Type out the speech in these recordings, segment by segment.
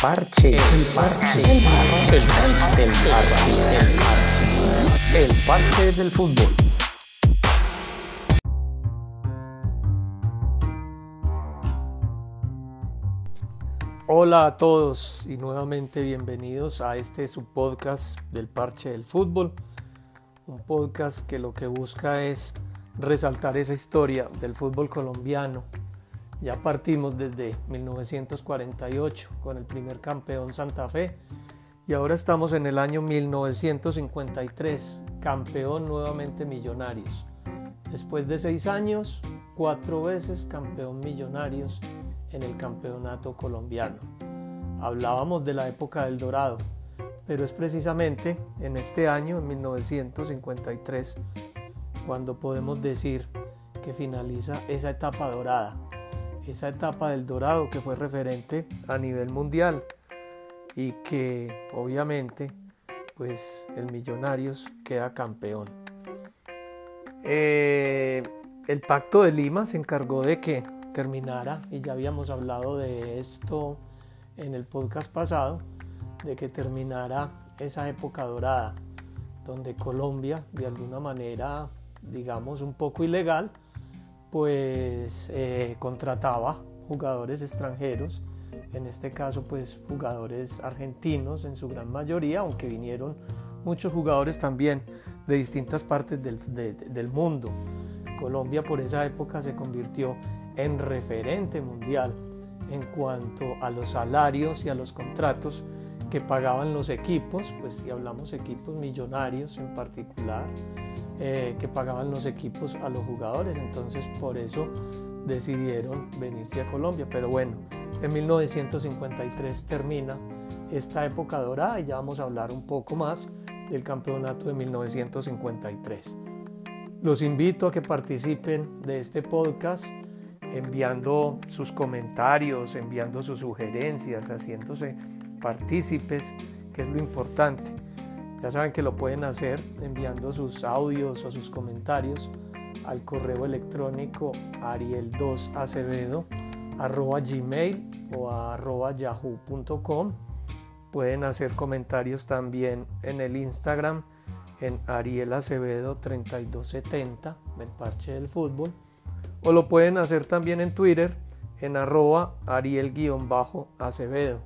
parche, el parche, el parche, el parche, el parche, el parche del fútbol. Hola a todos y nuevamente bienvenidos a este su podcast del parche del fútbol. Un podcast que lo que busca es resaltar esa historia del fútbol colombiano ya partimos desde 1948 con el primer campeón Santa Fe y ahora estamos en el año 1953, campeón nuevamente Millonarios. Después de seis años, cuatro veces campeón Millonarios en el campeonato colombiano. Hablábamos de la época del Dorado, pero es precisamente en este año, en 1953, cuando podemos decir que finaliza esa etapa dorada esa etapa del Dorado que fue referente a nivel mundial y que obviamente pues el Millonarios queda campeón. Eh, el Pacto de Lima se encargó de que terminara, y ya habíamos hablado de esto en el podcast pasado, de que terminara esa época dorada, donde Colombia, de alguna manera, digamos, un poco ilegal, pues eh, contrataba jugadores extranjeros, en este caso pues jugadores argentinos en su gran mayoría, aunque vinieron muchos jugadores también de distintas partes del, del mundo. Colombia por esa época se convirtió en referente mundial en cuanto a los salarios y a los contratos que pagaban los equipos, pues si hablamos equipos millonarios en particular, eh, que pagaban los equipos a los jugadores, entonces por eso decidieron venirse a Colombia. Pero bueno, en 1953 termina esta época dorada y ya vamos a hablar un poco más del campeonato de 1953. Los invito a que participen de este podcast enviando sus comentarios, enviando sus sugerencias, haciéndose partícipes, que es lo importante. Ya saben que lo pueden hacer enviando sus audios o sus comentarios al correo electrónico ariel2acevedo arroba gmail o arroba yahoo.com. Pueden hacer comentarios también en el Instagram en Ariel Acevedo 3270 del parche del fútbol o lo pueden hacer también en Twitter en arroba ariel-acevedo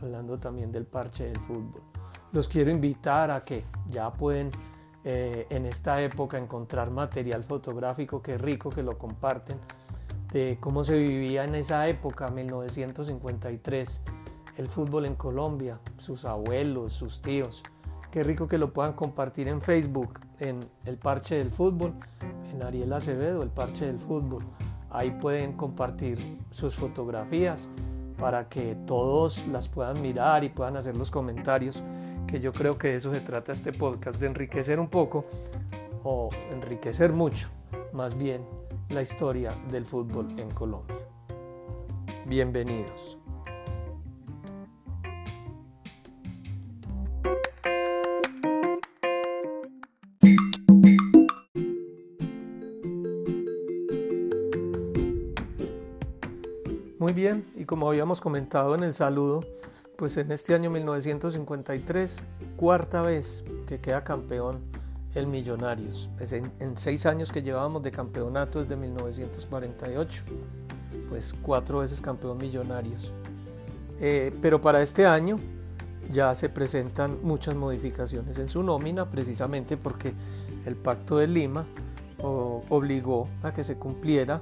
hablando también del parche del fútbol los quiero invitar a que ya pueden eh, en esta época encontrar material fotográfico, que rico que lo comparten, de cómo se vivía en esa época, 1953, el fútbol en Colombia, sus abuelos, sus tíos. Qué rico que lo puedan compartir en Facebook, en El Parche del Fútbol, en Ariel Acevedo, El Parche del Fútbol. Ahí pueden compartir sus fotografías para que todos las puedan mirar y puedan hacer los comentarios que yo creo que de eso se trata este podcast, de enriquecer un poco o enriquecer mucho, más bien, la historia del fútbol en Colombia. Bienvenidos. Muy bien, y como habíamos comentado en el saludo, pues en este año 1953, cuarta vez que queda campeón el Millonarios. en, seis años que llevábamos de campeonato desde 1948, pues cuatro veces campeón Millonarios. Eh, pero para este año ya se presentan muchas modificaciones en su nómina, precisamente porque el Pacto de Lima obligó a que se cumpliera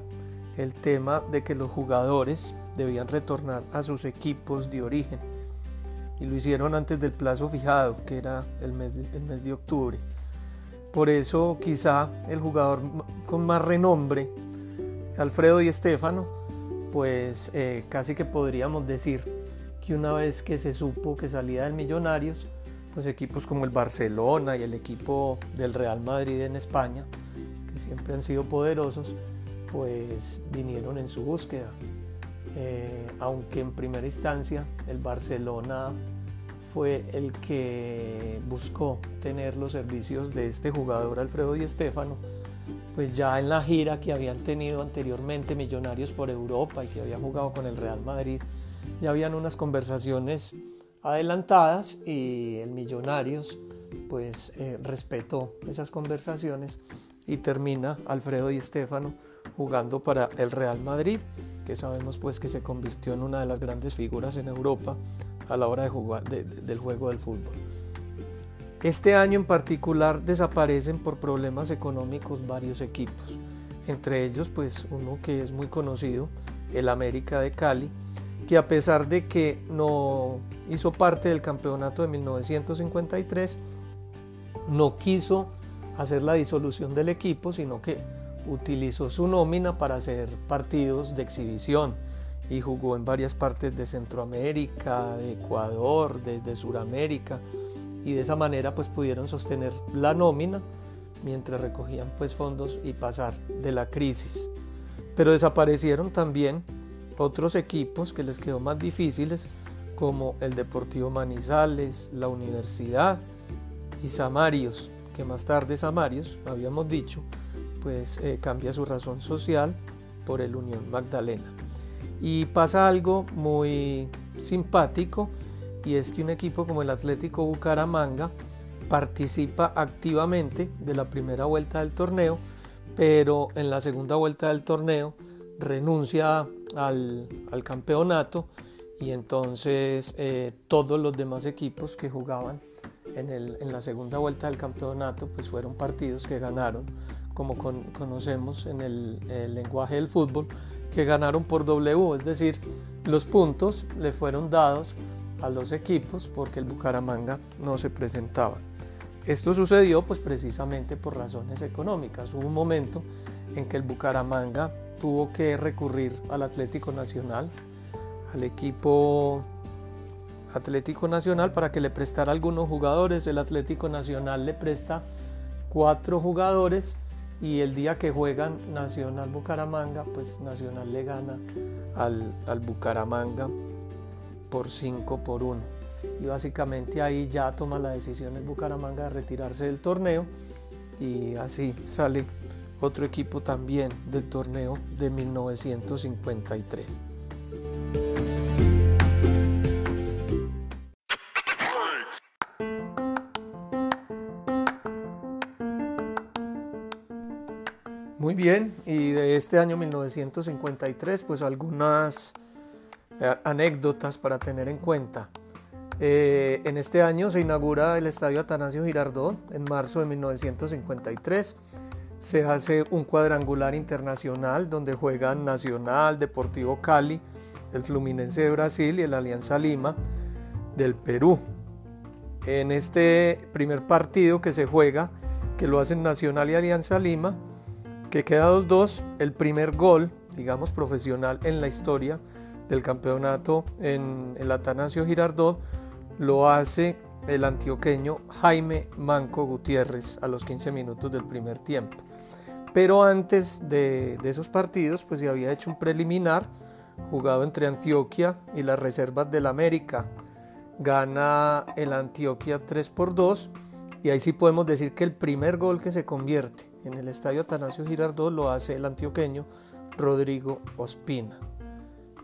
el tema de que los jugadores debían retornar a sus equipos de origen y lo hicieron antes del plazo fijado, que era el mes, el mes de octubre. Por eso quizá el jugador con más renombre, Alfredo y Estefano, pues eh, casi que podríamos decir que una vez que se supo que salía del Millonarios, pues equipos como el Barcelona y el equipo del Real Madrid en España, que siempre han sido poderosos, pues vinieron en su búsqueda. Eh, aunque en primera instancia el Barcelona fue el que buscó tener los servicios de este jugador Alfredo Di Stéfano, pues ya en la gira que habían tenido anteriormente Millonarios por Europa y que había jugado con el Real Madrid, ya habían unas conversaciones adelantadas y el Millonarios pues eh, respetó esas conversaciones y termina Alfredo Di Stéfano jugando para el Real Madrid, que sabemos pues que se convirtió en una de las grandes figuras en Europa a la hora de jugar del juego del fútbol. Este año en particular desaparecen por problemas económicos varios equipos, entre ellos pues uno que es muy conocido, el América de Cali, que a pesar de que no hizo parte del campeonato de 1953, no quiso hacer la disolución del equipo, sino que utilizó su nómina para hacer partidos de exhibición y jugó en varias partes de Centroamérica, de Ecuador, desde Suramérica y de esa manera pues pudieron sostener la nómina mientras recogían pues fondos y pasar de la crisis. Pero desaparecieron también otros equipos que les quedó más difíciles como el Deportivo Manizales, la Universidad y Samarios, que más tarde Samarios, habíamos dicho, pues eh, cambia su razón social por el Unión Magdalena. Y pasa algo muy simpático y es que un equipo como el Atlético Bucaramanga participa activamente de la primera vuelta del torneo, pero en la segunda vuelta del torneo renuncia al, campeonato y entonces eh, todos los demás equipos que jugaban en, la segunda vuelta del campeonato pues fueron partidos que ganaron como conocemos en el, lenguaje del fútbol que ganaron por W, es decir, los puntos le fueron dados a los equipos porque el Bucaramanga no se presentaba. Esto sucedió pues precisamente por razones económicas. Hubo un momento en que el Bucaramanga tuvo que recurrir al Atlético Nacional, al equipo Atlético Nacional para que le prestara algunos jugadores. El Atlético Nacional le presta cuatro jugadores y el día que juegan Nacional Bucaramanga, pues Nacional le gana al, al Bucaramanga por 5 por 1. Y básicamente ahí ya toma la decisión el Bucaramanga de retirarse del torneo y así sale otro equipo también del torneo de 1953. Muy bien, y de este año 1953, pues algunas eh, anécdotas para tener en cuenta. Eh, en este año se inaugura el Estadio Atanasio Girardot en marzo de 1953. Se hace un cuadrangular internacional donde juegan Nacional, Deportivo Cali, el Fluminense de Brasil y el Alianza Lima del Perú. En este primer partido que se juega, que lo hacen Nacional y Alianza Lima, que queda 2-2, el primer gol, digamos, profesional en la historia del campeonato en el Atanasio Girardot lo hace el antioqueño Jaime Manco Gutiérrez a los 15 minutos del primer tiempo. Pero antes de, esos partidos, pues se había hecho un preliminar jugado entre Antioquia y las reservas del América. Gana el Antioquia 3 por 2 y ahí sí podemos decir que el primer gol que se convierte en el estadio Atanasio Girardot lo hace el antioqueño Rodrigo Ospina.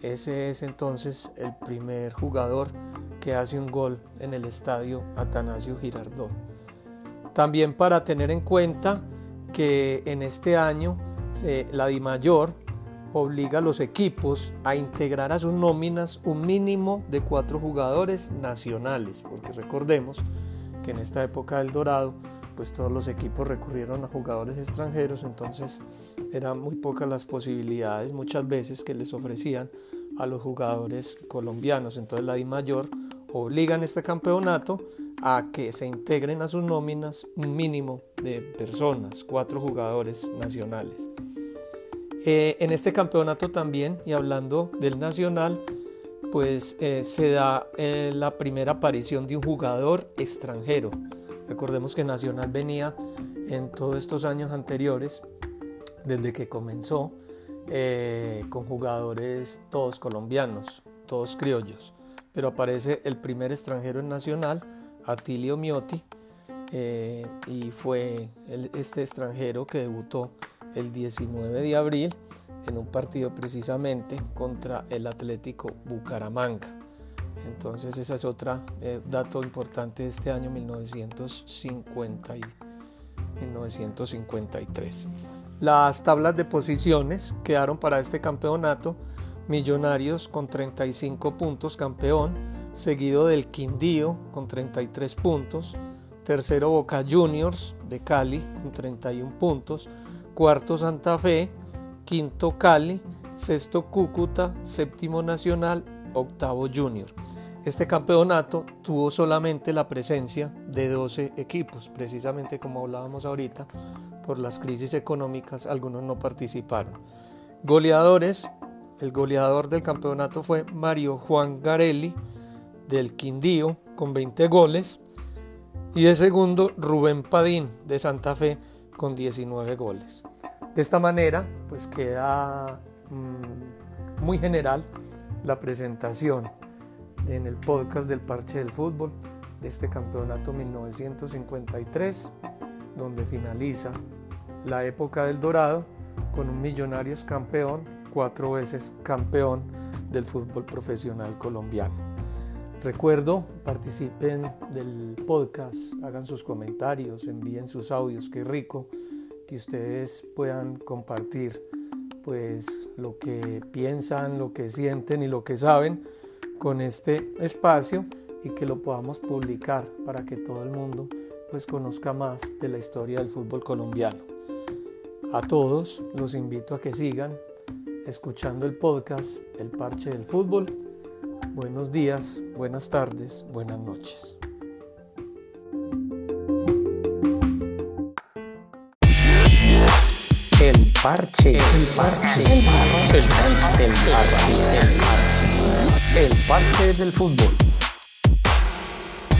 Ese es entonces el primer jugador que hace un gol en el estadio Atanasio Girardot. También para tener en cuenta que en este año la DIMAYOR obliga a los equipos a integrar a sus nóminas un mínimo de cuatro jugadores nacionales, porque recordemos que en esta época del Dorado pues todos los equipos recurrieron a jugadores extranjeros, entonces eran muy pocas las posibilidades muchas veces que les ofrecían a los jugadores colombianos. Entonces la I Mayor obliga en este campeonato a que se integren a sus nóminas un mínimo de personas, cuatro jugadores nacionales. Eh, en este campeonato también, y hablando del nacional, pues eh, se da eh, la primera aparición de un jugador extranjero. Recordemos que Nacional venía en todos estos años anteriores, desde que comenzó, eh, con jugadores todos colombianos, todos criollos. Pero aparece el primer extranjero en Nacional, Atilio Miotti, eh, y fue este extranjero que debutó el 19 de abril en un partido precisamente contra el Atlético Bucaramanga. Entonces ese es otro eh, dato importante de este año 1950 y 1953. Las tablas de posiciones quedaron para este campeonato Millonarios con 35 puntos campeón, seguido del Quindío con 33 puntos, tercero Boca Juniors de Cali con 31 puntos, cuarto Santa Fe, quinto Cali, sexto Cúcuta, séptimo Nacional, octavo Junior. Este campeonato tuvo solamente la presencia de 12 equipos, precisamente como hablábamos ahorita, por las crisis económicas algunos no participaron. Goleadores, el goleador del campeonato fue Mario Juan Garelli del Quindío con 20 goles y de segundo Rubén Padín de Santa Fe con 19 goles. De esta manera pues queda mm, muy general la presentación en el podcast del Parche del Fútbol de este campeonato 1953, donde finaliza la época del Dorado con un Millonarios campeón, cuatro veces campeón del fútbol profesional colombiano. Recuerdo, participen del podcast, hagan sus comentarios, envíen sus audios, qué rico que ustedes puedan compartir pues lo que piensan, lo que sienten y lo que saben con este espacio y que lo podamos publicar para que todo el mundo pues conozca más de la historia del fútbol colombiano. A todos los invito a que sigan escuchando el podcast El Parche del Fútbol. Buenos días, buenas tardes, buenas noches. Parche, el parche, el parche, el parche, el parche, el parche, el parche del fútbol.